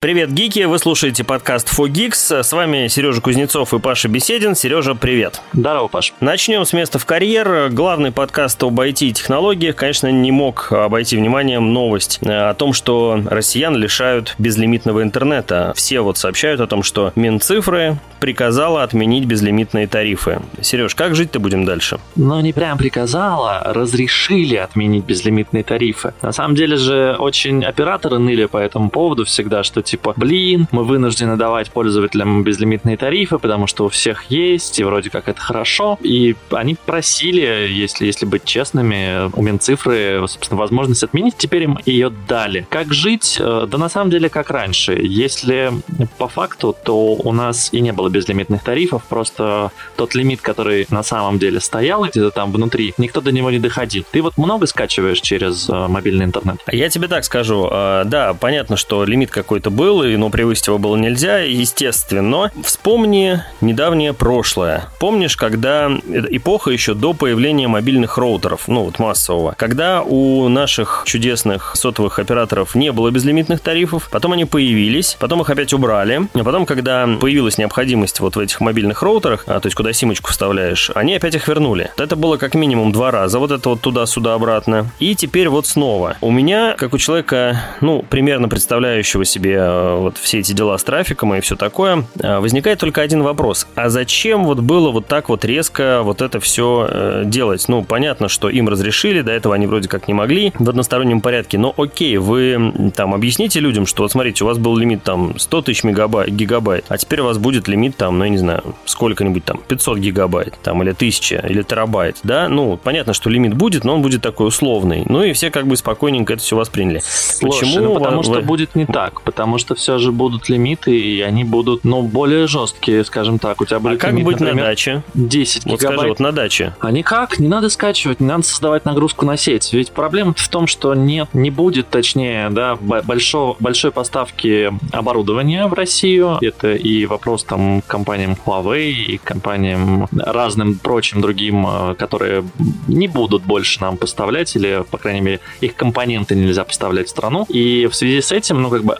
Привет, гики! Вы слушаете подкаст 4Geeks. С вами Сережа Кузнецов и Паша Беседин. Сережа, привет! Здорово, Паш. Начнем с места в карьер. Главный подкаст об IT и технологиях, конечно, не мог обойти вниманием новость о том, что россиян лишают безлимитного интернета. Все вот сообщают о том, что Минцифры приказала отменить безлимитные тарифы. Сереж, как жить-то будем дальше? Ну, не прям приказала, разрешили отменить безлимитные тарифы. На самом деле же очень операторы ныли по этому поводу всегда, что типа, блин, мы вынуждены давать пользователям безлимитные тарифы, потому что у всех есть, и вроде как это хорошо. И они просили, если, если быть честными, у Минцифры, собственно, возможность отменить, теперь им ее дали. Как жить? Э, да на самом деле как раньше. Если по факту, то у нас и не было безлимитных тарифов, просто тот лимит, который на самом деле стоял где-то там внутри, никто до него не доходил. Ты вот много скачиваешь через э, мобильный интернет? Я тебе так скажу. Э, да, понятно, что лимит какой-то был, но превысить его было нельзя, естественно. Вспомни недавнее прошлое. Помнишь, когда эпоха еще до появления мобильных роутеров, ну вот массового, когда у наших чудесных сотовых операторов не было безлимитных тарифов, потом они появились, потом их опять убрали, а потом, когда появилась необходимость вот в этих мобильных роутерах, а, то есть куда симочку вставляешь, они опять их вернули. Это было как минимум два раза, вот это вот туда-сюда обратно. И теперь вот снова. У меня, как у человека, ну, примерно представляющего себе вот все эти дела с трафиком и все такое, э, возникает только один вопрос. А зачем вот было вот так вот резко вот это все э, делать? Ну, понятно, что им разрешили, до этого они вроде как не могли в одностороннем порядке, но окей, вы там объясните людям, что вот смотрите, у вас был лимит там 100 тысяч мегабайт, гигабайт, а теперь у вас будет лимит там, ну, я не знаю, сколько-нибудь там, 500 гигабайт, там, или 1000, или терабайт, да? Ну, понятно, что лимит будет, но он будет такой условный. Ну, и все как бы спокойненько это все восприняли. Слушай, Почему? Ну, потому вы... что будет не так, потому что все же будут лимиты, и они будут, ну, более жесткие, скажем так. У тебя будет а как лимит, быть например, на даче? 10 вот гигабайт. скажи, вот на даче. А никак, не надо скачивать, не надо создавать нагрузку на сеть. Ведь проблема в том, что нет, не будет, точнее, да, большой, большой поставки оборудования в Россию. Это и вопрос там компаниям Huawei, и компаниям разным прочим другим, э, которые не будут больше нам поставлять, или, по крайней мере, их компоненты нельзя поставлять в страну. И в связи с этим, ну, как бы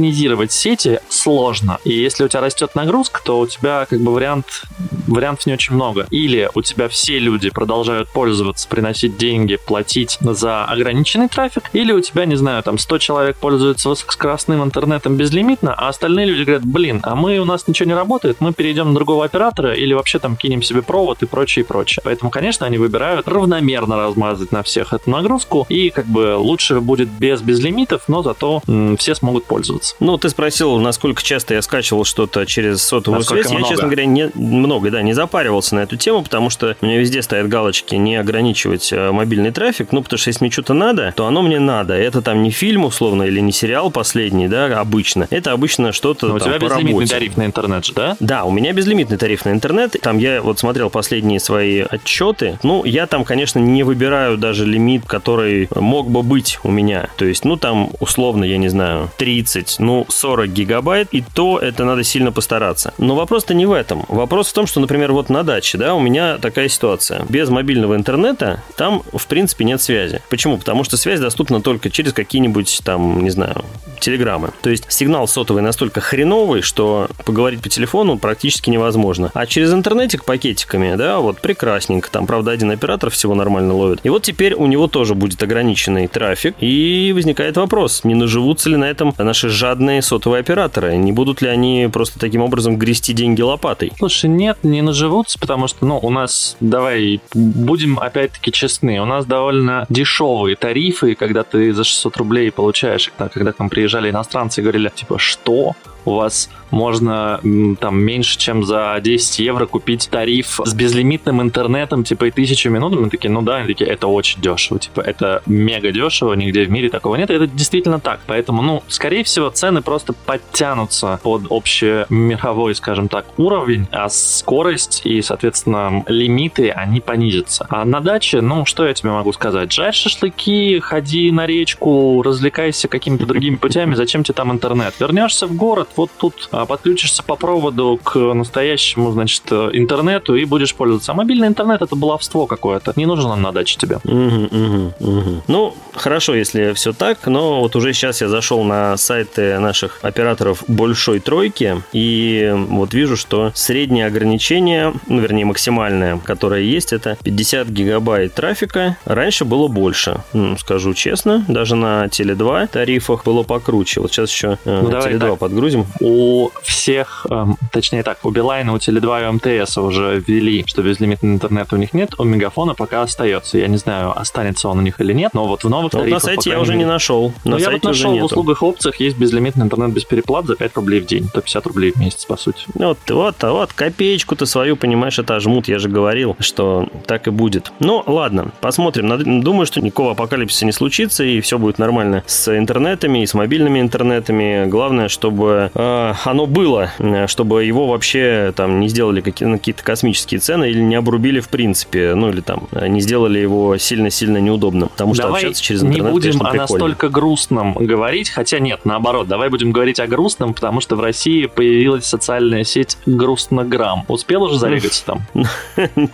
модернизировать сети сложно. И если у тебя растет нагрузка, то у тебя как бы вариант, вариантов не очень много. Или у тебя все люди продолжают пользоваться, приносить деньги, платить за ограниченный трафик, или у тебя, не знаю, там 100 человек пользуются высокоскоростным интернетом безлимитно, а остальные люди говорят, блин, а мы, у нас ничего не работает, мы перейдем на другого оператора или вообще там кинем себе провод и прочее, и прочее. Поэтому, конечно, они выбирают равномерно размазать на всех эту нагрузку, и как бы лучше будет без безлимитов, но зато м, все смогут пользоваться. Ну, ты спросил, насколько часто я скачивал что-то через сотовую насколько связь. Много? Я, честно говоря, не, много, да, не запаривался на эту тему, потому что у меня везде стоят галочки не ограничивать э, мобильный трафик, ну, потому что если мне что-то надо, то оно мне надо. Это там не фильм, условно, или не сериал последний, да, обычно. Это обычно что-то у тебя безлимитный работе. тариф на интернет же, да? Да, у меня безлимитный тариф на интернет. Там я вот смотрел последние свои отчеты. Ну, я там, конечно, не выбираю даже лимит, который мог бы быть у меня. То есть, ну, там, условно, я не знаю, 30, ну, 40 гигабайт, и то это надо сильно постараться. Но вопрос-то не в этом. Вопрос в том, что, например, вот на даче, да, у меня такая ситуация. Без мобильного интернета там, в принципе, нет связи. Почему? Потому что связь доступна только через какие-нибудь там, не знаю, телеграммы. То есть сигнал сотовый настолько хреновый, что поговорить по телефону практически невозможно. А через интернетик пакетиками, да, вот прекрасненько. Там, правда, один оператор всего нормально ловит. И вот теперь у него тоже будет ограниченный трафик. И возникает вопрос, не наживутся ли на этом наши жадные сотовые операторы? Не будут ли они просто таким образом грести деньги лопатой? Слушай, нет, не наживутся, потому что, ну, у нас, давай, будем опять-таки честны, у нас довольно дешевые тарифы, когда ты за 600 рублей получаешь, когда к нам приезжали иностранцы и говорили, типа, что? У вас можно там меньше, чем за 10 евро купить тариф с безлимитным интернетом, типа и тысячу минут. Мы такие, ну да, они такие, это очень дешево, типа это мега дешево, нигде в мире такого нет. Это действительно так. Поэтому, ну, скорее всего, цены просто подтянутся под общемировой, скажем так, уровень, а скорость и, соответственно, лимиты, они понизятся. А на даче, ну, что я тебе могу сказать? Жарь шашлыки, ходи на речку, развлекайся какими-то другими путями, зачем тебе там интернет? Вернешься в город, вот тут а, подключишься по проводу к настоящему, значит, интернету и будешь пользоваться. А мобильный интернет это баловство какое-то. Не нужен он на даче тебе. Угу, угу, угу. Ну, хорошо, если все так, но вот уже сейчас я зашел на сайты наших операторов большой тройки и вот вижу, что среднее ограничение, ну, вернее, максимальное, которое есть, это 50 гигабайт трафика. Раньше было больше, ну, скажу честно. Даже на Теле2 тарифах было покруче. Вот сейчас еще э, ну, Теле2 так. Подгрузим. У всех, э, точнее так, у Билайна, у Теле2 и МТС уже ввели, что безлимитный интернет у них нет, у Мегафона пока остается. Я не знаю, останется он у них или нет, но вот в новых но тарифах... на сайте я уже не нашел. На ну, я вот нашел в услугах опциях есть безлимитный интернет без переплат за 5 рублей в день. 150 рублей в месяц, по сути. Вот, вот, вот, копеечку-то свою, понимаешь, это жмут. Я же говорил, что так и будет. Ну, ладно, посмотрим. Думаю, что никакого апокалипсиса не случится, и все будет нормально с интернетами и с мобильными интернетами. Главное, чтобы э, оно было, чтобы его вообще там не сделали какие- какие-то космические цены или не обрубили в принципе, ну или там не сделали его сильно-сильно неудобным. Потому что давай общаться через интернет, не будем конечно, о настолько грустном говорить, хотя нет, наоборот, давай будем говорить о грустном, потому что в России появилась социальная сеть Грустнограмм. Успел уже зарегаться там?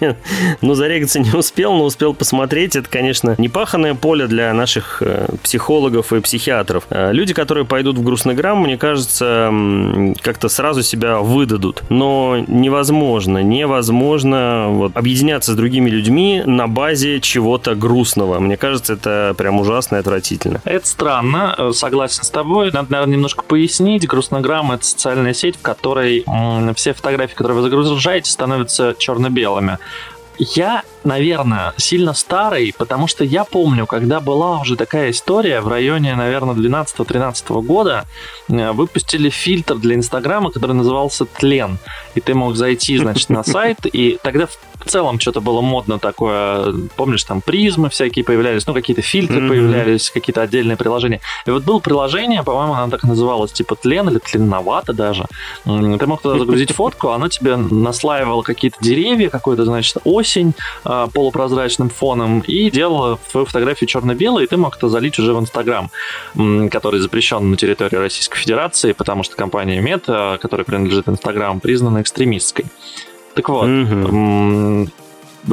Нет, ну зарегаться не успел, но успел посмотреть. Это, конечно, непаханное поле для наших э, психологов и психиатров. Э, люди, которые пойдут в Грустнограмм, мне кажется, как-то сразу себя выдадут. Но невозможно, невозможно вот, объединяться с другими людьми на базе чего-то грустного. Мне кажется, это прям ужасно и отвратительно. Это странно, э, согласен с тобой. Надо, наверное, немножко пояснить. Грустнограмм — это социальная сеть, в которой все фотографии, которые вы загружаете, становятся черно-белыми. Я наверное, сильно старый, потому что я помню, когда была уже такая история в районе, наверное, 12-13 года, э, выпустили фильтр для Инстаграма, который назывался «Тлен». И ты мог зайти, значит, на сайт, и тогда в целом что-то было модно такое, помнишь, там призмы всякие появлялись, ну, какие-то фильтры mm-hmm. появлялись, какие-то отдельные приложения. И вот было приложение, по-моему, оно так называлось, типа «Тлен» или «Тленновато» даже. Ты мог туда загрузить фотку, оно тебе наслаивало какие-то деревья, какую-то, значит, осень, а, полупрозрачным фоном и делала свою фотографию черно-белой, и ты мог это залить уже в Инстаграм, который запрещен на территории Российской Федерации, потому что компания Мета, которая принадлежит Инстаграм, признана экстремистской. Так вот, mm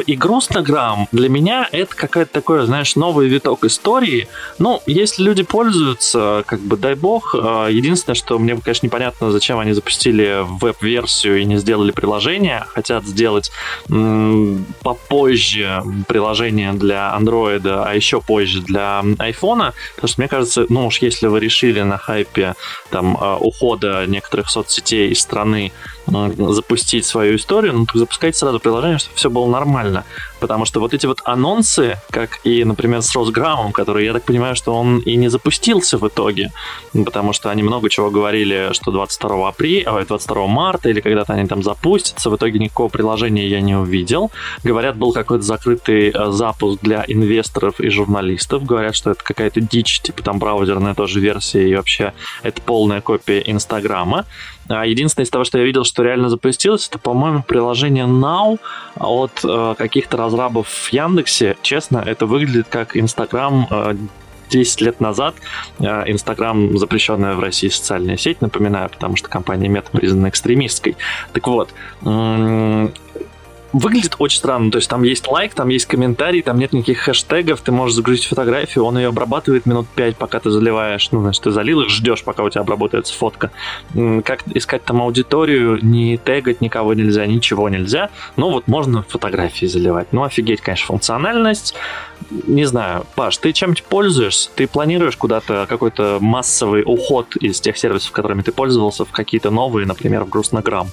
и грустнограмм для меня это какая-то такое, знаешь, новый виток истории. Ну, если люди пользуются, как бы, дай бог. А, единственное, что мне, конечно, непонятно, зачем они запустили веб-версию и не сделали приложение. Хотят сделать м- попозже приложение для Android, а еще позже для iPhone. Потому что, мне кажется, ну уж если вы решили на хайпе там а, ухода некоторых соцсетей из страны запустить свою историю, ну, запускайте сразу приложение, чтобы все было нормально. Потому что вот эти вот анонсы, как и, например, с Росграммом, который, я так понимаю, что он и не запустился в итоге, потому что они много чего говорили, что 22 апреля, ой, 22 марта или когда-то они там запустятся, в итоге никакого приложения я не увидел. Говорят, был какой-то закрытый э, запуск для инвесторов и журналистов, говорят, что это какая-то дичь, типа там браузерная тоже версия и вообще это полная копия Инстаграма. А единственное из того, что я видел, что реально запустилось, это, по-моему, приложение Now от э, каких-то разрабов в Яндексе. Честно, это выглядит как Инстаграм э, 10 лет назад. Э, Инстаграм запрещенная в России социальная сеть, напоминаю, потому что компания Мета признана экстремистской. Так вот, выглядит очень странно. То есть там есть лайк, там есть комментарий, там нет никаких хэштегов, ты можешь загрузить фотографию, он ее обрабатывает минут 5, пока ты заливаешь. Ну, значит, ты залил их, ждешь, пока у тебя обработается фотка. Как искать там аудиторию, не тегать никого нельзя, ничего нельзя. Ну, вот можно фотографии заливать. Ну, офигеть, конечно, функциональность. Не знаю, Паш, ты чем-нибудь пользуешься? Ты планируешь куда-то какой-то массовый уход из тех сервисов, которыми ты пользовался, в какие-то новые, например, в Грустнограмм?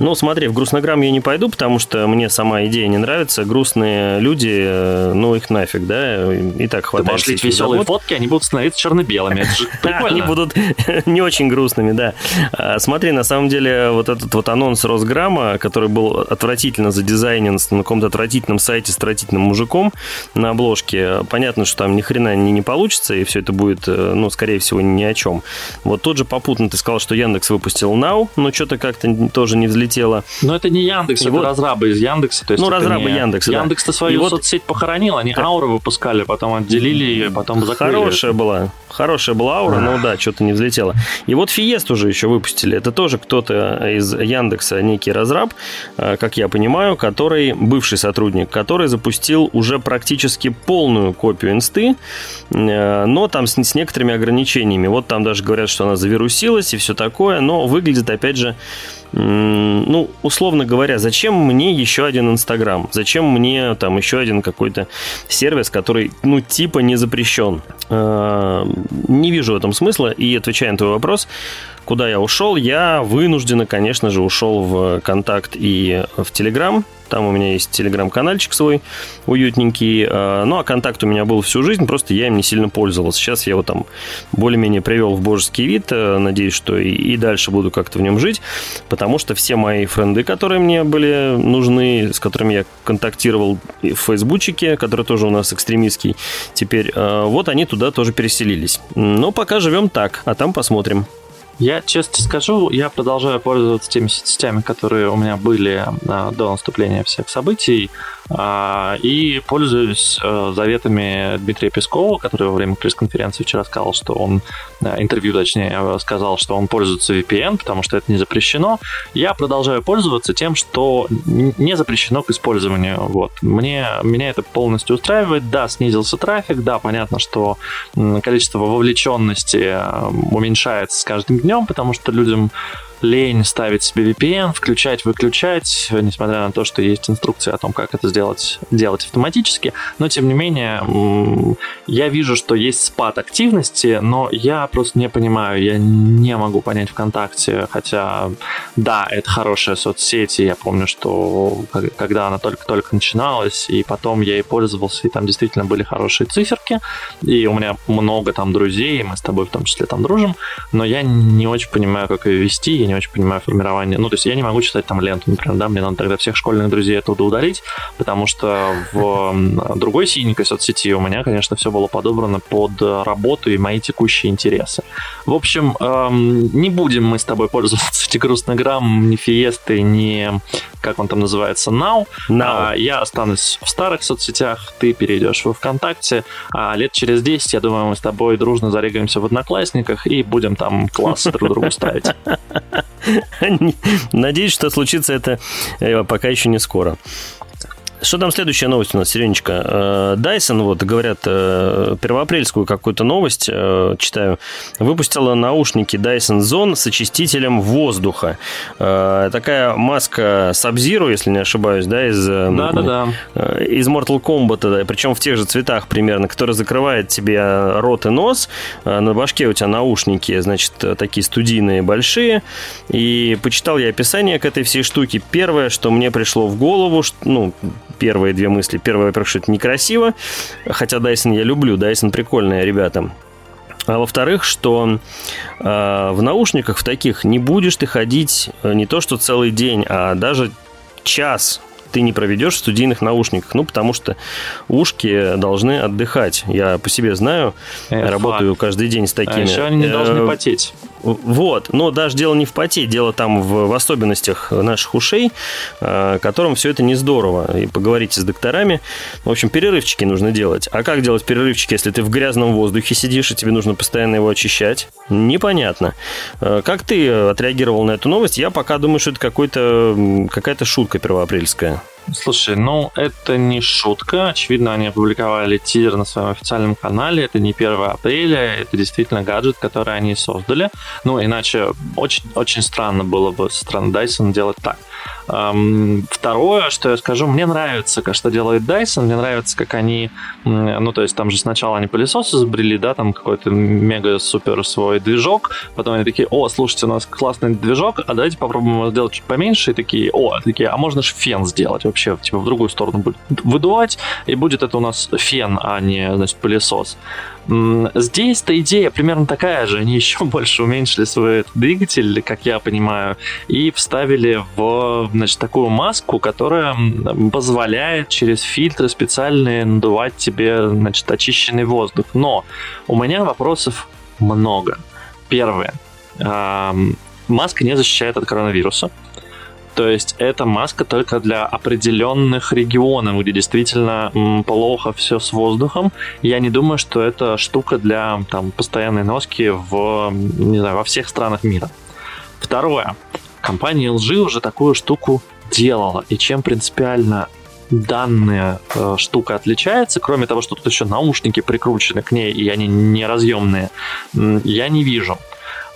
Ну, смотри, в грустнограмм я не пойду, потому что мне сама идея не нравится. Грустные люди, э, ну их нафиг, да, и так хватает. Ты можешь лить веселые завод. фотки, они будут становиться черно-белыми. Это же прикольно. Они будут не очень грустными, да. А, смотри, на самом деле, вот этот вот анонс Росграмма, который был отвратительно задизайнен на каком-то отвратительном сайте с отвратительным мужиком на обложке, понятно, что там ни хрена не, не получится, и все это будет, э, ну, скорее всего, ни о чем. Вот тут же попутно ты сказал, что Яндекс выпустил Now, но что-то как-то тоже не взлетело взлетела. Но это не Яндекс, и это вот... разрабы из Яндекса. То есть ну, разрабы не... Яндекса, Яндекс-то да. свою и соцсеть вот... похоронил, они так... ауры выпускали, потом отделили ее, потом закрыли. Хорошая была, хорошая была аура, но да, что-то не взлетело. И вот Фиест уже еще выпустили. Это тоже кто-то из Яндекса, некий разраб, э, как я понимаю, который, бывший сотрудник, который запустил уже практически полную копию инсты, э, но там с, с некоторыми ограничениями. Вот там даже говорят, что она завирусилась и все такое, но выглядит, опять же, ну, условно говоря, зачем мне еще один Инстаграм? Зачем мне там еще один какой-то сервис, который, ну, типа не запрещен? Э, не вижу в этом смысла. И отвечая на твой вопрос, куда я ушел, я вынужденно, конечно же, ушел в Контакт и в Телеграм. Там у меня есть телеграм-канальчик свой уютненький. А, ну, а контакт у меня был всю жизнь, просто я им не сильно пользовался. Сейчас я его там более-менее привел в божеский вид. Э, надеюсь, что и, и дальше буду как-то в нем жить, потому что все мои френды, которые мне были нужны, с которыми я контактировал в фейсбучике, который тоже у нас экстремистский, теперь э, вот они туда тоже переселились. Но пока живем так, а там посмотрим. Я честно скажу, я продолжаю пользоваться теми соцсетями, которые у меня были а, до наступления всех событий. А, и пользуюсь э, заветами Дмитрия Пескова, который во время пресс-конференции вчера сказал, что он, э, интервью точнее, э, сказал, что он пользуется VPN, потому что это не запрещено. Я продолжаю пользоваться тем, что не запрещено к использованию. Вот. Мне, меня это полностью устраивает. Да, снизился трафик, да, понятно, что количество вовлеченности уменьшается с каждым днем, потому что людям лень ставить себе VPN, включать, выключать, несмотря на то, что есть инструкция о том, как это сделать, делать автоматически. Но, тем не менее, я вижу, что есть спад активности, но я просто не понимаю, я не могу понять ВКонтакте, хотя, да, это хорошая соцсеть, и я помню, что когда она только-только начиналась, и потом я ей пользовался, и там действительно были хорошие циферки, и у меня много там друзей, и мы с тобой в том числе там дружим, но я не очень понимаю, как ее вести, я не не очень понимаю формирование. Ну, то есть я не могу читать там ленту, например, да, мне надо тогда всех школьных друзей оттуда удалить, потому что в другой синенькой соцсети у меня, конечно, все было подобрано под работу и мои текущие интересы. В общем, эм, не будем мы с тобой пользоваться ни Грустнограмм, ни Фиестой, ни, как он там называется, Now. Now. А, я останусь в старых соцсетях, ты перейдешь во ВКонтакте, а лет через 10, я думаю, мы с тобой дружно зарегаемся в Одноклассниках и будем там классы друг другу ставить. Надеюсь, что случится это э, пока еще не скоро. Что там следующая новость у нас, Серенечка? Dyson, вот, говорят, э, первоапрельскую какую-то новость, э, читаю, выпустила наушники Dyson Zone с очистителем воздуха. Э, такая маска Sub-Zero, если не ошибаюсь, да, из, да, да, да. из Mortal Kombat, да, причем в тех же цветах примерно, которая закрывает тебе рот и нос. На башке у тебя наушники, значит, такие студийные, большие. И почитал я описание к этой всей штуке. Первое, что мне пришло в голову, ну, первые две мысли. Первое, во-первых, что это некрасиво, хотя Dyson я люблю, Dyson прикольные ребята. А во-вторых, что э, в наушниках в таких не будешь ты ходить э, не то что целый день, а даже час ты не проведешь в студийных наушниках. Ну, потому что ушки должны отдыхать. Я по себе знаю, Эх, работаю факт. каждый день с такими. А еще они не должны э, потеть. Вот, но даже дело не в поте, дело там в, в особенностях наших ушей, э, которым все это не здорово. И поговорите с докторами. В общем, перерывчики нужно делать. А как делать перерывчики, если ты в грязном воздухе сидишь, и тебе нужно постоянно его очищать? Непонятно. Э, как ты отреагировал на эту новость? Я пока думаю, что это какой-то, какая-то шутка первоапрельская. Слушай, ну это не шутка. Очевидно, они опубликовали тизер на своем официальном канале. Это не 1 апреля, это действительно гаджет, который они создали. Ну, иначе очень, очень странно было бы со стороны Dyson делать так. Второе, что я скажу, мне нравится, что делает Dyson, мне нравится, как они, ну, то есть там же сначала они пылесос изобрели, да, там какой-то мега-супер свой движок, потом они такие, о, слушайте, у нас классный движок, а давайте попробуем его сделать чуть поменьше, и такие, о, такие, а можно же фен сделать вообще, типа в другую сторону будет выдувать, и будет это у нас фен, а не, значит, пылесос. Здесь-то идея примерно такая же. Они еще больше уменьшили свой двигатель, как я понимаю, и вставили в значит, такую маску, которая позволяет через фильтры специальные надувать тебе значит, очищенный воздух. Но у меня вопросов много. Первое. Маска не защищает от коронавируса. То есть это маска только для определенных регионов, где действительно плохо все с воздухом. Я не думаю, что это штука для там, постоянной носки в, не знаю, во всех странах мира. Второе. Компания LG уже такую штуку делала. И чем принципиально данная э, штука отличается, кроме того, что тут еще наушники прикручены к ней, и они неразъемные, я не вижу.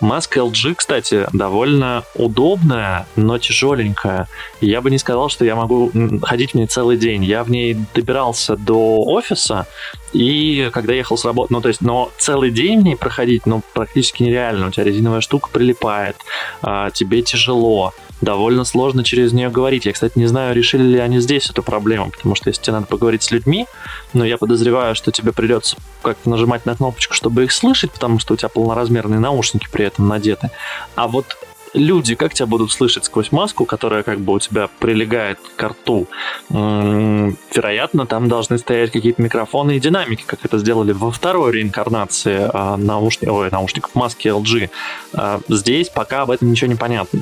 Маска LG, кстати, довольно удобная, но тяжеленькая. Я бы не сказал, что я могу ходить в ней целый день. Я в ней добирался до офиса, и когда ехал с работы, ну, то есть, но целый день в ней проходить, ну, практически нереально. У тебя резиновая штука прилипает, а, тебе тяжело довольно сложно через нее говорить. Я, кстати, не знаю, решили ли они здесь эту проблему, потому что если тебе надо поговорить с людьми, но я подозреваю, что тебе придется как-то нажимать на кнопочку, чтобы их слышать, потому что у тебя полноразмерные наушники при этом надеты. А вот люди как тебя будут слышать сквозь маску, которая как бы у тебя прилегает к рту? Вероятно, там должны стоять какие-то микрофоны и динамики, как это сделали во второй реинкарнации а, наушников, ой, наушников маски LG. А, здесь пока об этом ничего не понятно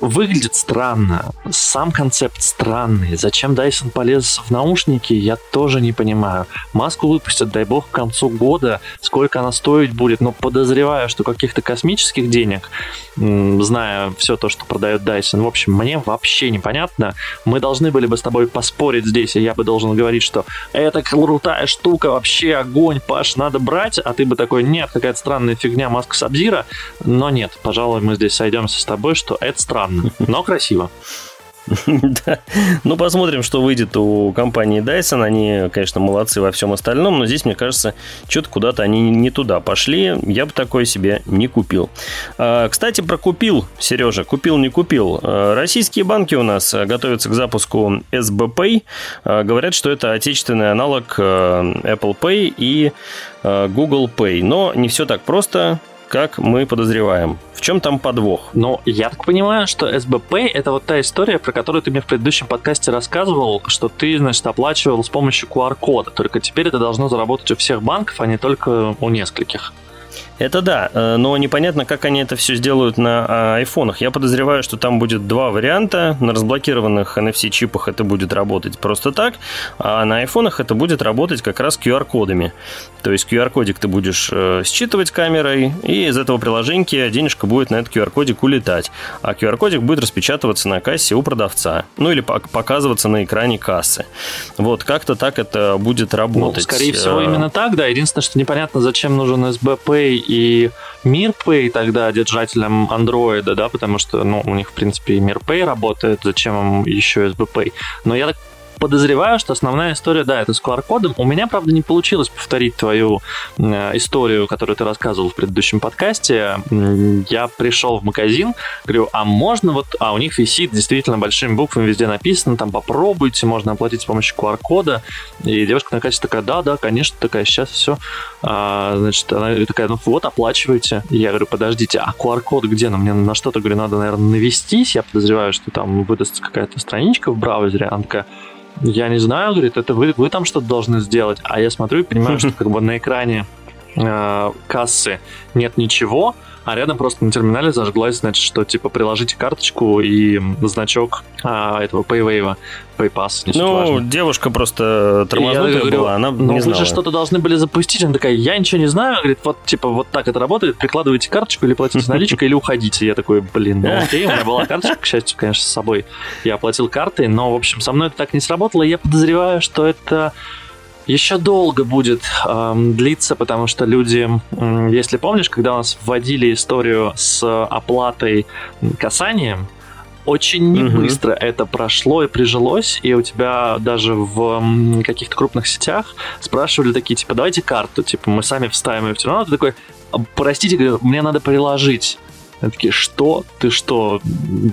выглядит странно. Сам концепт странный. Зачем Dyson полез в наушники, я тоже не понимаю. Маску выпустят, дай бог, к концу года. Сколько она стоить будет, но подозреваю, что каких-то космических денег, зная все то, что продает Dyson, в общем, мне вообще непонятно. Мы должны были бы с тобой поспорить здесь, и я бы должен говорить, что это крутая штука, вообще огонь, Паш, надо брать, а ты бы такой, нет, какая-то странная фигня, маска Сабзира. Но нет, пожалуй, мы здесь сойдемся с тобой, что это странно странно, но красиво. Да. Ну, посмотрим, что выйдет у компании Dyson. Они, конечно, молодцы во всем остальном, но здесь, мне кажется, что-то куда-то они не туда пошли. Я бы такое себе не купил. А, кстати, про купил, Сережа. Купил, не купил. А, российские банки у нас готовятся к запуску SB а, Говорят, что это отечественный аналог Apple Pay и Google Pay. Но не все так просто как мы подозреваем. В чем там подвох? Ну, я так понимаю, что СБП это вот та история, про которую ты мне в предыдущем подкасте рассказывал, что ты, значит, оплачивал с помощью QR-кода. Только теперь это должно заработать у всех банков, а не только у нескольких. Это да, э, но непонятно, как они это все сделают на а, айфонах. Я подозреваю, что там будет два варианта. На разблокированных NFC-чипах это будет работать просто так, а на айфонах это будет работать как раз QR-кодами. То есть QR-кодик ты будешь э, считывать камерой, и из этого приложения денежка будет на этот QR-кодик улетать. А QR-кодик будет распечатываться на кассе у продавца. Ну или показываться на экране кассы. Вот, как-то так это будет ну, работать. Ну, скорее всего, э, именно так, да. Единственное, что непонятно, зачем нужен SBP и MirPay тогда держателям андроида, да, потому что, ну, у них, в принципе, и MirPay работает, зачем им еще SBPay. Но я так подозреваю, что основная история, да, это с QR-кодом. У меня, правда, не получилось повторить твою э, историю, которую ты рассказывал в предыдущем подкасте. Я пришел в магазин, говорю, а можно вот... А у них висит действительно большими буквами везде написано, там попробуйте, можно оплатить с помощью QR-кода. И девушка на кассе такая, да, да, конечно, такая, сейчас все. А, значит, она такая, ну вот, оплачивайте. И я говорю, подождите, а QR-код где? Ну, мне на что-то, говорю, надо, наверное, навестись. Я подозреваю, что там выдастся какая-то страничка в браузере. Она такая, я не знаю, говорит, это вы, вы там что-то должны сделать. А я смотрю и понимаю, что как бы на экране э, кассы нет ничего, а рядом просто на терминале зажглась, значит, что типа приложите карточку и значок а, этого PayWave, PayPass, Ну, важно. девушка просто тормознутая говорю, была, она ну, не знала. вы же что-то должны были запустить. Она такая, я ничего не знаю. Говорит, вот типа вот так это работает, прикладывайте карточку или платите наличкой, или уходите. Я такой, блин, ну окей, у меня была карточка, к счастью, конечно, с собой. Я оплатил картой, но, в общем, со мной это так не сработало. И я подозреваю, что это еще долго будет эм, длиться, потому что люди, э, если помнишь, когда у нас вводили историю с оплатой касанием, очень не быстро угу. это прошло и прижилось, и у тебя даже в каких-то крупных сетях спрашивали такие, типа, давайте карту, типа, мы сами вставим ее в терминал, ты такой, простите, мне надо приложить. Они такие, что? Ты что?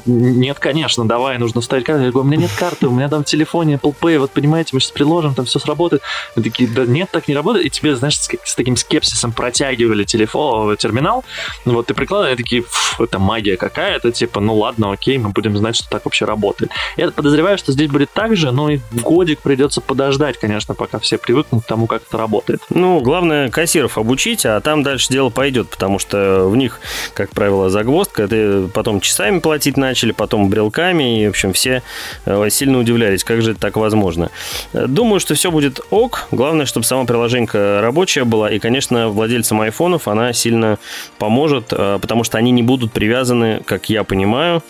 Нет, конечно, давай, нужно вставить карту. Я говорю, у меня нет карты, у меня там в телефоне Apple Pay, вот понимаете, мы сейчас приложим, там все сработает. Они такие, да нет, так не работает. И тебе, знаешь, с, с таким скепсисом протягивали телефон, терминал. Вот ты прикладываешь, такие, это магия какая-то, типа, ну ладно, окей, мы будем знать, что так вообще работает. Я подозреваю, что здесь будет так же, но и годик придется подождать, конечно, пока все привыкнут к тому, как это работает. Ну, главное, кассиров обучить, а там дальше дело пойдет, потому что в них, как правило, загвоздка. Это потом часами платить начали, потом брелками, и, в общем, все э, сильно удивлялись, как же это так возможно. Думаю, что все будет ок. Главное, чтобы сама приложенька рабочая была, и, конечно, владельцам айфонов она сильно поможет, потому что они не будут привязаны, как я понимаю,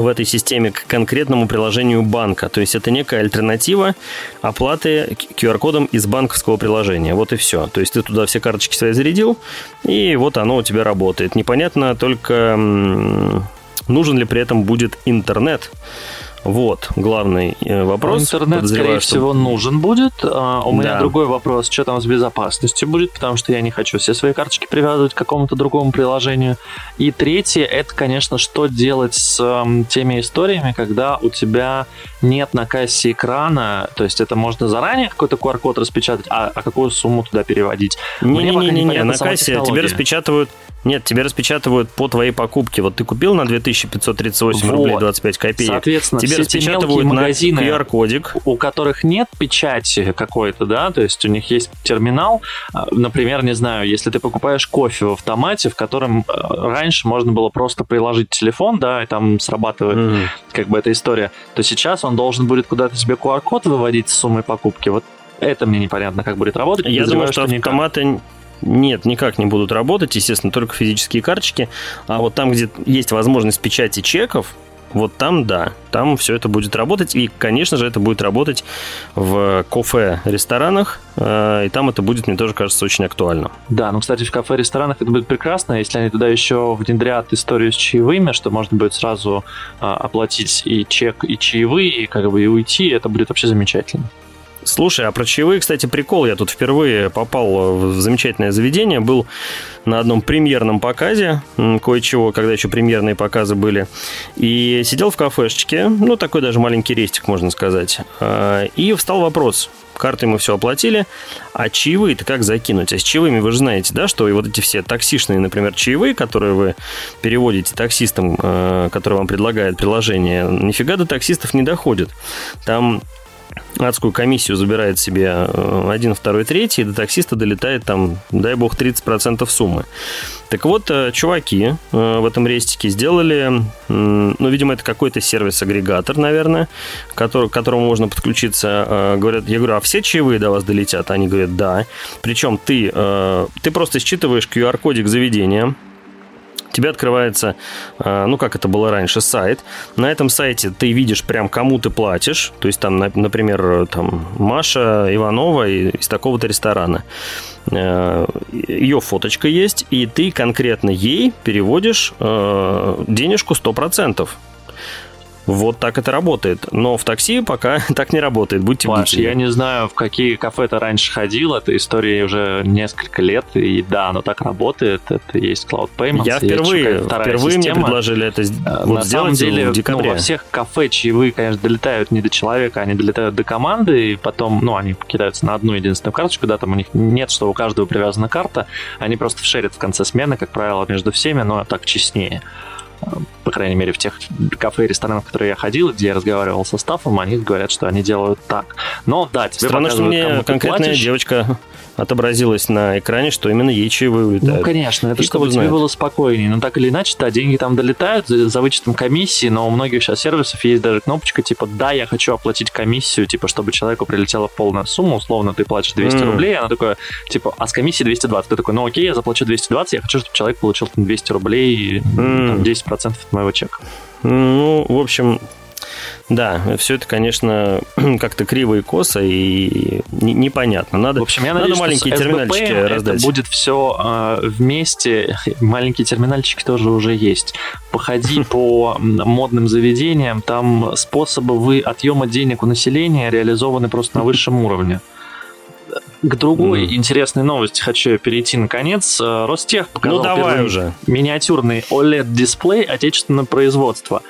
в этой системе к конкретному приложению банка. То есть это некая альтернатива оплаты QR-кодом из банковского приложения. Вот и все. То есть ты туда все карточки свои зарядил, и вот оно у тебя работает. Непонятно только, нужен ли при этом будет интернет. Вот главный э, вопрос. Интернет, скорее что... всего, нужен будет. А, у меня да. другой вопрос, что там с безопасностью будет, потому что я не хочу все свои карточки привязывать к какому-то другому приложению. И третье, это, конечно, что делать с э, теми историями, когда у тебя нет на кассе экрана, то есть это можно заранее какой-то QR-код распечатать, а, а какую сумму туда переводить? Не-не-не, на кассе тебе распечатывают нет, тебе распечатывают по твоей покупке. Вот ты купил на 2538 вот. рублей 25 копеек. Соответственно, тебе распечатывают магазины, QR-кодик. У которых нет печати какой-то, да, то есть у них есть терминал. А, например, не знаю, если ты покупаешь кофе в автомате, в котором а, раньше можно было просто приложить телефон, да, и там срабатывает mm-hmm. как бы эта история, то сейчас он должен будет куда-то себе QR-код выводить с суммой покупки. Вот это мне непонятно, как будет работать. Я думаю, что, что автоматы никак. Нет, никак не будут работать, естественно, только физические карточки. А вот там, где есть возможность печати чеков, вот там, да, там все это будет работать. И, конечно же, это будет работать в кафе-ресторанах. Э, и там это будет, мне тоже кажется, очень актуально. Да, ну, кстати, в кафе-ресторанах это будет прекрасно, если они туда еще внедрят историю с чаевыми, что можно будет сразу а, оплатить и чек, и чаевые, и как бы и уйти. Это будет вообще замечательно. Слушай, а про чаевые, кстати, прикол. Я тут впервые попал в замечательное заведение. Был на одном премьерном показе кое-чего, когда еще премьерные показы были. И сидел в кафешечке, ну, такой даже маленький рестик, можно сказать. А, и встал вопрос. Карты мы все оплатили, а чаевые-то как закинуть? А с чаевыми вы же знаете, да, что и вот эти все таксишные, например, чаевые, которые вы переводите таксистам, а, которые вам предлагает приложение, нифига до таксистов не доходит. Там адскую комиссию забирает себе э, один, второй, третий, и до таксиста долетает там, дай бог, 30% суммы. Так вот, э, чуваки э, в этом рестике сделали, ну, видимо, это какой-то сервис-агрегатор, наверное, к которому можно подключиться. Говорят, я говорю, а все чаевые до вас долетят? Они говорят, да. Причем ты, ты просто считываешь QR-кодик заведения, тебе открывается, а, ну, как это было раньше, сайт. На этом сайте ты видишь прям, кому ты платишь. То есть там, например, там Маша Иванова из такого-то ресторана. Э, Ее фоточка есть, и ты конкретно ей переводишь э, денежку 100%. Вот так это работает. Но в такси пока так не работает. Будьте Маш, я не знаю, в какие кафе ты раньше ходил. Это история уже несколько лет. И да, оно так работает. Это есть Cloud Payments. Я впервые, впервые мне предложили это э, вот На самом деле, в декабре. Ну, во всех кафе чаевые, конечно, долетают не до человека, они долетают до команды. И потом, ну, они кидаются на одну единственную карточку. Да, там у них нет, что у каждого привязана карта. Они просто шерят в конце смены, как правило, между всеми, но так честнее по крайней мере, в тех кафе и ресторанах, в которые я ходил, где я разговаривал со стафом, они говорят, что они делают так. Но да, тебе Странно, что мне конкретная девочка отобразилось на экране, что именно ей чаевые улетают. Ну, конечно, это и чтобы тебе было спокойнее. Но так или иначе, да, деньги там долетают за, за вычетом комиссии, но у многих сейчас сервисов есть даже кнопочка типа «Да, я хочу оплатить комиссию», типа, чтобы человеку прилетела полная сумма, условно, ты платишь 200 mm. рублей, она такая, типа, а с комиссии 220. Ты такой, ну окей, я заплачу 220, я хочу, чтобы человек получил там 200 рублей, mm. там, 10% от моего чека. Ну, в общем, да, все это, конечно, как-то криво и косо и непонятно. Надо, в общем, я надеюсь, надо маленькие что терминальчики СБП раздать. Это будет все э, вместе. Маленькие терминальчики тоже уже есть. Походи по модным заведениям, там способы вы отъема денег у населения реализованы просто на высшем уровне. К другой mm. интересной новости хочу перейти наконец. Э, Ростех показал ну, давай уже. миниатюрный OLED-дисплей отечественного производства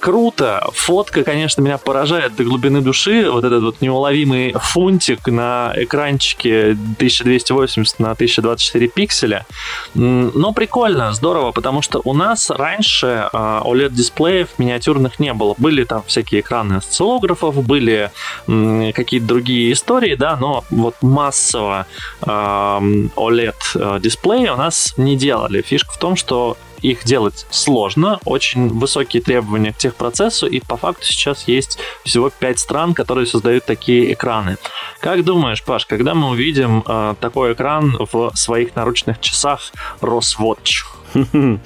круто. Фотка, конечно, меня поражает до глубины души. Вот этот вот неуловимый фунтик на экранчике 1280 на 1024 пикселя. Но прикольно, здорово, потому что у нас раньше а, OLED-дисплеев миниатюрных не было. Были там всякие экраны осциллографов, были какие-то другие истории, да, но вот массово OLED-дисплеи у нас не делали. Фишка в том, что их делать сложно, очень высокие требования к техпроцессу, и по факту сейчас есть всего 5 стран, которые создают такие экраны. Как думаешь, Паш, когда мы увидим э, такой экран в своих наручных часах Roswatch?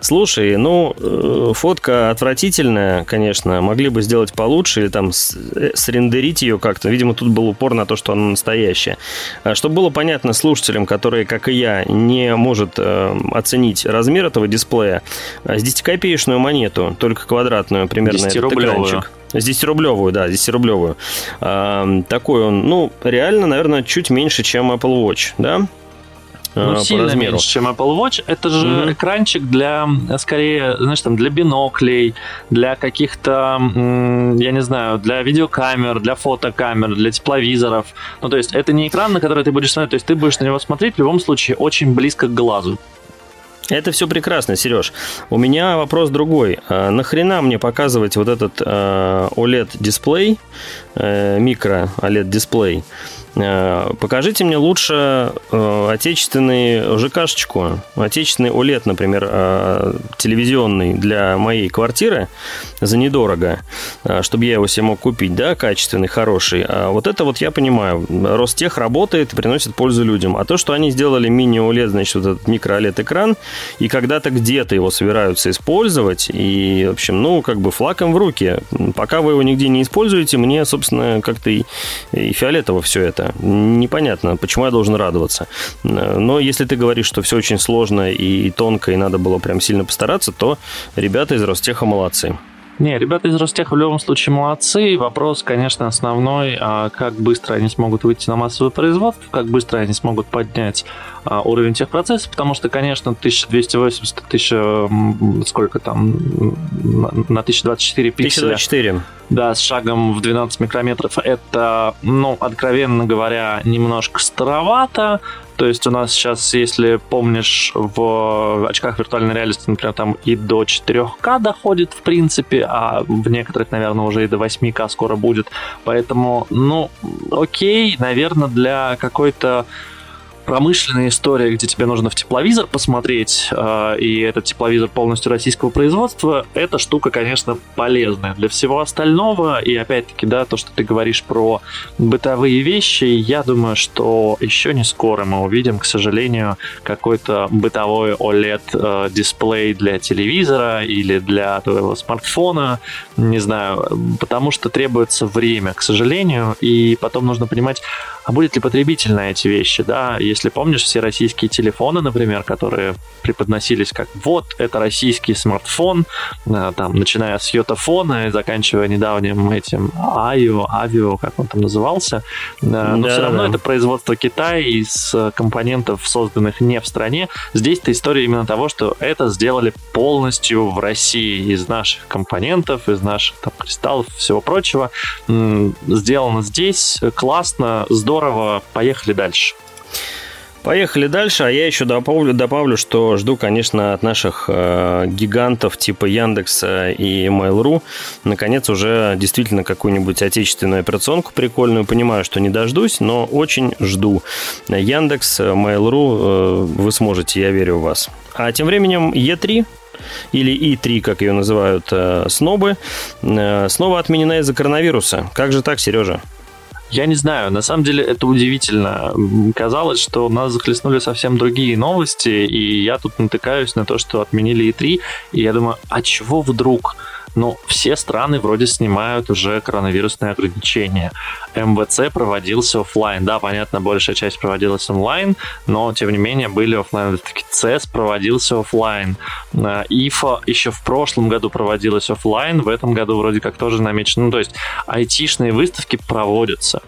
Слушай, ну, э, фотка отвратительная, конечно. Могли бы сделать получше или там э, срендерить ее как-то. Видимо, тут был упор на то, что она настоящая. А чтобы было понятно слушателям, которые, как и я, не может э, оценить размер этого дисплея, с 10-копеечную монету, только квадратную, примерно 10 этот экранчик. С 10-рублевую, да, 10-рублевую. А, такой он, ну, реально, наверное, чуть меньше, чем Apple Watch, да? Ну, сильно размеру. меньше, чем Apple Watch. Это же mm-hmm. экранчик для, скорее, знаешь, там, для биноклей, для каких-то, я не знаю, для видеокамер, для фотокамер, для тепловизоров. Ну, то есть, это не экран, на который ты будешь смотреть, то есть, ты будешь на него смотреть в любом случае очень близко к глазу. Это все прекрасно, Сереж. У меня вопрос другой. А, нахрена мне показывать вот этот OLED-дисплей, э, микро OLED-дисплей, Э, покажите мне лучше э, отечественный ЖКшечку, отечественный OLED, например, э, телевизионный для моей квартиры за недорого, чтобы я его себе мог купить, да, качественный, хороший. А вот это вот я понимаю. Ростех работает и приносит пользу людям. А то, что они сделали мини-OLED, значит, вот этот микро-OLED-экран, и когда-то где-то его собираются использовать, и, в общем, ну, как бы флаком в руки. Пока вы его нигде не используете, мне, собственно, как-то и, и фиолетово все это это. Непонятно, почему я должен радоваться. Но если ты говоришь, что все очень сложно и тонко, и надо было прям сильно постараться, то ребята из Ростеха молодцы. Не, ребята из Ростеха в любом случае молодцы. Вопрос, конечно, основной, а как быстро они смогут выйти на массовое производство, как быстро они смогут поднять а, уровень техпроцесса, потому что, конечно, 1280 тысяч, сколько там, на 1024 пикселя. 1024. Да, с шагом в 12 микрометров. Это, ну, откровенно говоря, немножко старовато. То есть у нас сейчас, если помнишь, в очках виртуальной реальности, например, там и до 4К доходит, в принципе, а в некоторых, наверное, уже и до 8К скоро будет. Поэтому, ну, окей, наверное, для какой-то промышленная история, где тебе нужно в тепловизор посмотреть, э, и этот тепловизор полностью российского производства, эта штука, конечно, полезная. Для всего остального, и опять-таки, да, то, что ты говоришь про бытовые вещи, я думаю, что еще не скоро мы увидим, к сожалению, какой-то бытовой OLED-дисплей э, для телевизора или для твоего смартфона, не знаю, потому что требуется время, к сожалению, и потом нужно понимать, а будет ли потребитель на эти вещи, да, если помнишь, все российские телефоны, например, которые преподносились как вот, это российский смартфон, э, там, начиная с йотафона и заканчивая недавним этим Айо, Авио, как он там назывался, э, но да, все равно да. это производство Китая из компонентов, созданных не в стране. Здесь-то история именно того, что это сделали полностью в России из наших компонентов, из наших там кристаллов, всего прочего. Сделано здесь, классно, здорово, поехали дальше. Поехали дальше, а я еще добавлю, добавлю что жду, конечно, от наших э, гигантов типа Яндекса и Mail.ru наконец уже действительно какую-нибудь отечественную операционку прикольную. Понимаю, что не дождусь, но очень жду. Яндекс, Mail.ru э, вы сможете, я верю в вас. А тем временем E3 или И3, как ее называют э, снобы, э, снова отменена из-за коронавируса. Как же так, Сережа? Я не знаю, на самом деле это удивительно. Казалось, что нас захлестнули совсем другие новости, и я тут натыкаюсь на то, что отменили E3, и я думаю, а чего вдруг? Ну, все страны вроде снимают уже коронавирусные ограничения. МВЦ проводился офлайн. Да, понятно, большая часть проводилась онлайн, но тем не менее были офлайн. Таки ЦЕС проводился офлайн. А, ИФА еще в прошлом году проводилась офлайн, в этом году вроде как тоже намечено. Ну, то есть айтишные выставки проводятся.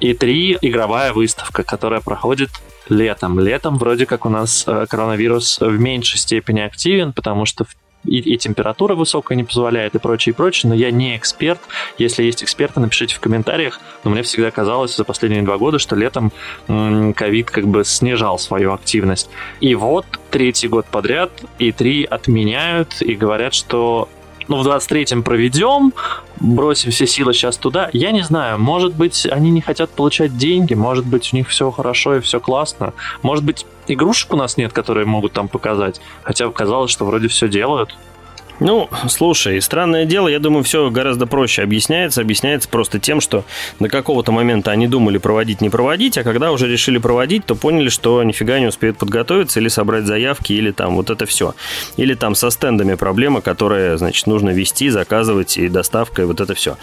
И три игровая выставка, которая проходит летом. Летом вроде как у нас э, коронавирус в меньшей степени активен, потому что в и, и температура высокая не позволяет, и прочее, и прочее, но я не эксперт. Если есть эксперты, напишите в комментариях. Но мне всегда казалось за последние два года, что летом ковид как бы снижал свою активность. И вот третий год подряд и три отменяют и говорят, что ну, в 23-м проведем, бросим все силы сейчас туда. Я не знаю, может быть, они не хотят получать деньги, может быть, у них все хорошо и все классно. Может быть, игрушек у нас нет, которые могут там показать. Хотя казалось, что вроде все делают. Ну, слушай, странное дело, я думаю, все гораздо проще объясняется. Объясняется просто тем, что до какого-то момента они думали проводить, не проводить, а когда уже решили проводить, то поняли, что нифига не успеют подготовиться или собрать заявки, или там вот это все. Или там со стендами проблема, которая, значит, нужно вести, заказывать и доставка, и вот это все.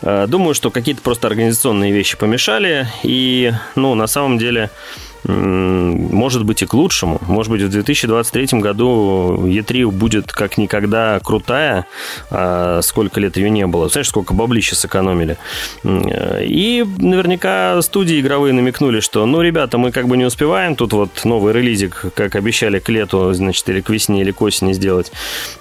Э, думаю, что какие-то просто организационные вещи помешали, и, ну, на самом деле может быть и к лучшему. Может быть, в 2023 году E3 будет как никогда крутая, а сколько лет ее не было. Знаешь, сколько баблища сэкономили. И наверняка студии игровые намекнули, что, ну, ребята, мы как бы не успеваем тут вот новый релизик, как обещали к лету, значит, или к весне, или к осени сделать.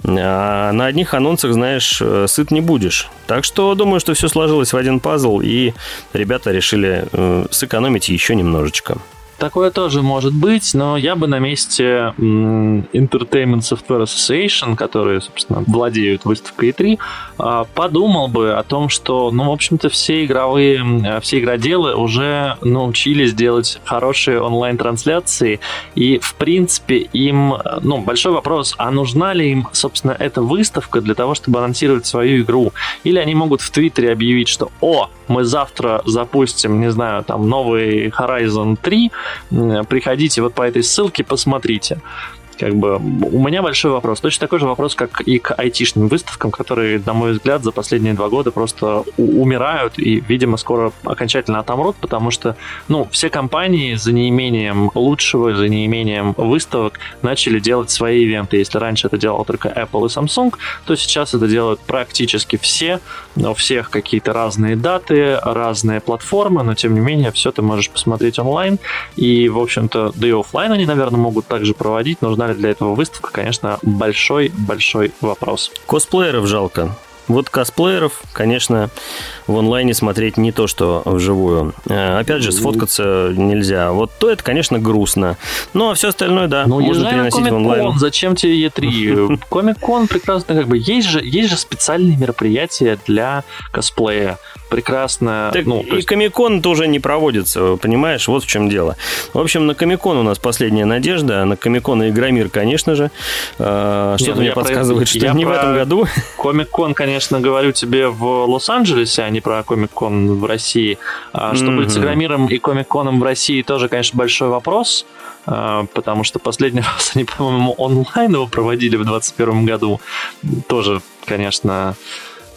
А на одних анонсах, знаешь, сыт не будешь. Так что думаю, что все сложилось в один пазл, и ребята решили э, сэкономить еще немножечко. Такое тоже может быть, но я бы на месте Entertainment Software Association, которые, собственно, владеют выставкой E3, а, подумал бы о том, что, ну, в общем-то, все игровые, все игроделы уже научились делать хорошие онлайн-трансляции, и, в принципе, им, ну, большой вопрос, а нужна ли им, собственно, эта выставка для того, чтобы анонсировать свою игру? Или они могут в Твиттере объявить, что, о, мы завтра запустим, не знаю, там, новый Horizon 3, приходите вот по этой ссылке, посмотрите как бы у меня большой вопрос. Точно такой же вопрос, как и к айтишным выставкам, которые, на мой взгляд, за последние два года просто умирают и, видимо, скоро окончательно отомрут, потому что, ну, все компании за неимением лучшего, за неимением выставок начали делать свои ивенты. Если раньше это делал только Apple и Samsung, то сейчас это делают практически все. У всех какие-то разные даты, разные платформы, но, тем не менее, все ты можешь посмотреть онлайн. И, в общем-то, да и офлайн они, наверное, могут также проводить. Нужна ли для этого выставка, конечно, большой-большой вопрос. Косплееров жалко. Вот косплееров, конечно, в онлайне смотреть не то, что вживую. Э, опять же, сфоткаться нельзя. Вот то это, конечно, грустно. Ну, а все остальное, да, ну, можно переносить в онлайн. Зачем тебе E3? Комик-кон прекрасно, как бы, есть же, есть же специальные мероприятия для косплея. Прекрасно. Так, ну, и есть... Комикон тоже не проводится, понимаешь? Вот в чем дело. В общем, на Комикон у нас последняя надежда. На Комикон и Игромир, конечно же. Э, что-то ну, мне подсказывает, про... что я не в этом году. Комик-кон, конечно, говорю тебе в Лос-Анджелесе, а не про Комик-кон в России. А что mm-hmm. будет с Игромиром и Комик-коном в России, тоже, конечно, большой вопрос а, потому что последний раз они, по-моему, онлайн его проводили в 2021 году. Тоже, конечно,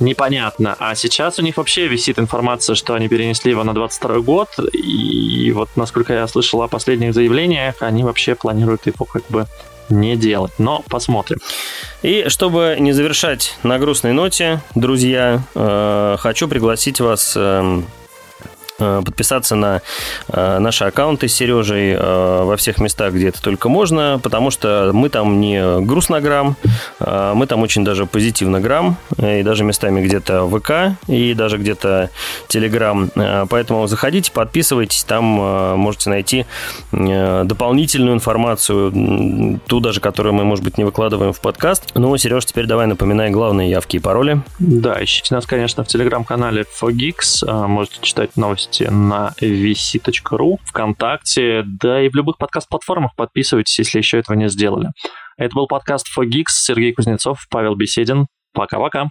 непонятно. А сейчас у них вообще висит информация, что они перенесли его на 22 год. И вот, насколько я слышал о последних заявлениях, они вообще планируют его как бы не делать. Но посмотрим. И чтобы не завершать на грустной ноте, друзья, э, хочу пригласить вас э, подписаться на э, наши аккаунты с Сережей э, во всех местах, где это только можно, потому что мы там не грустнограмм, мы там очень даже позитивнограмм, и даже местами где-то ВК, и даже где-то Телеграм. Поэтому заходите, подписывайтесь, там можете найти дополнительную информацию, ту даже, которую мы, может быть, не выкладываем в подкаст. Ну, Сереж, теперь давай напоминай главные явки и пароли. Да, ищите нас, конечно, в Телеграм-канале Fogix, можете читать новости новости на vc.ru, ВКонтакте, да и в любых подкаст-платформах подписывайтесь, если еще этого не сделали. Это был подкаст For Сергей Кузнецов, Павел Беседин. Пока-пока.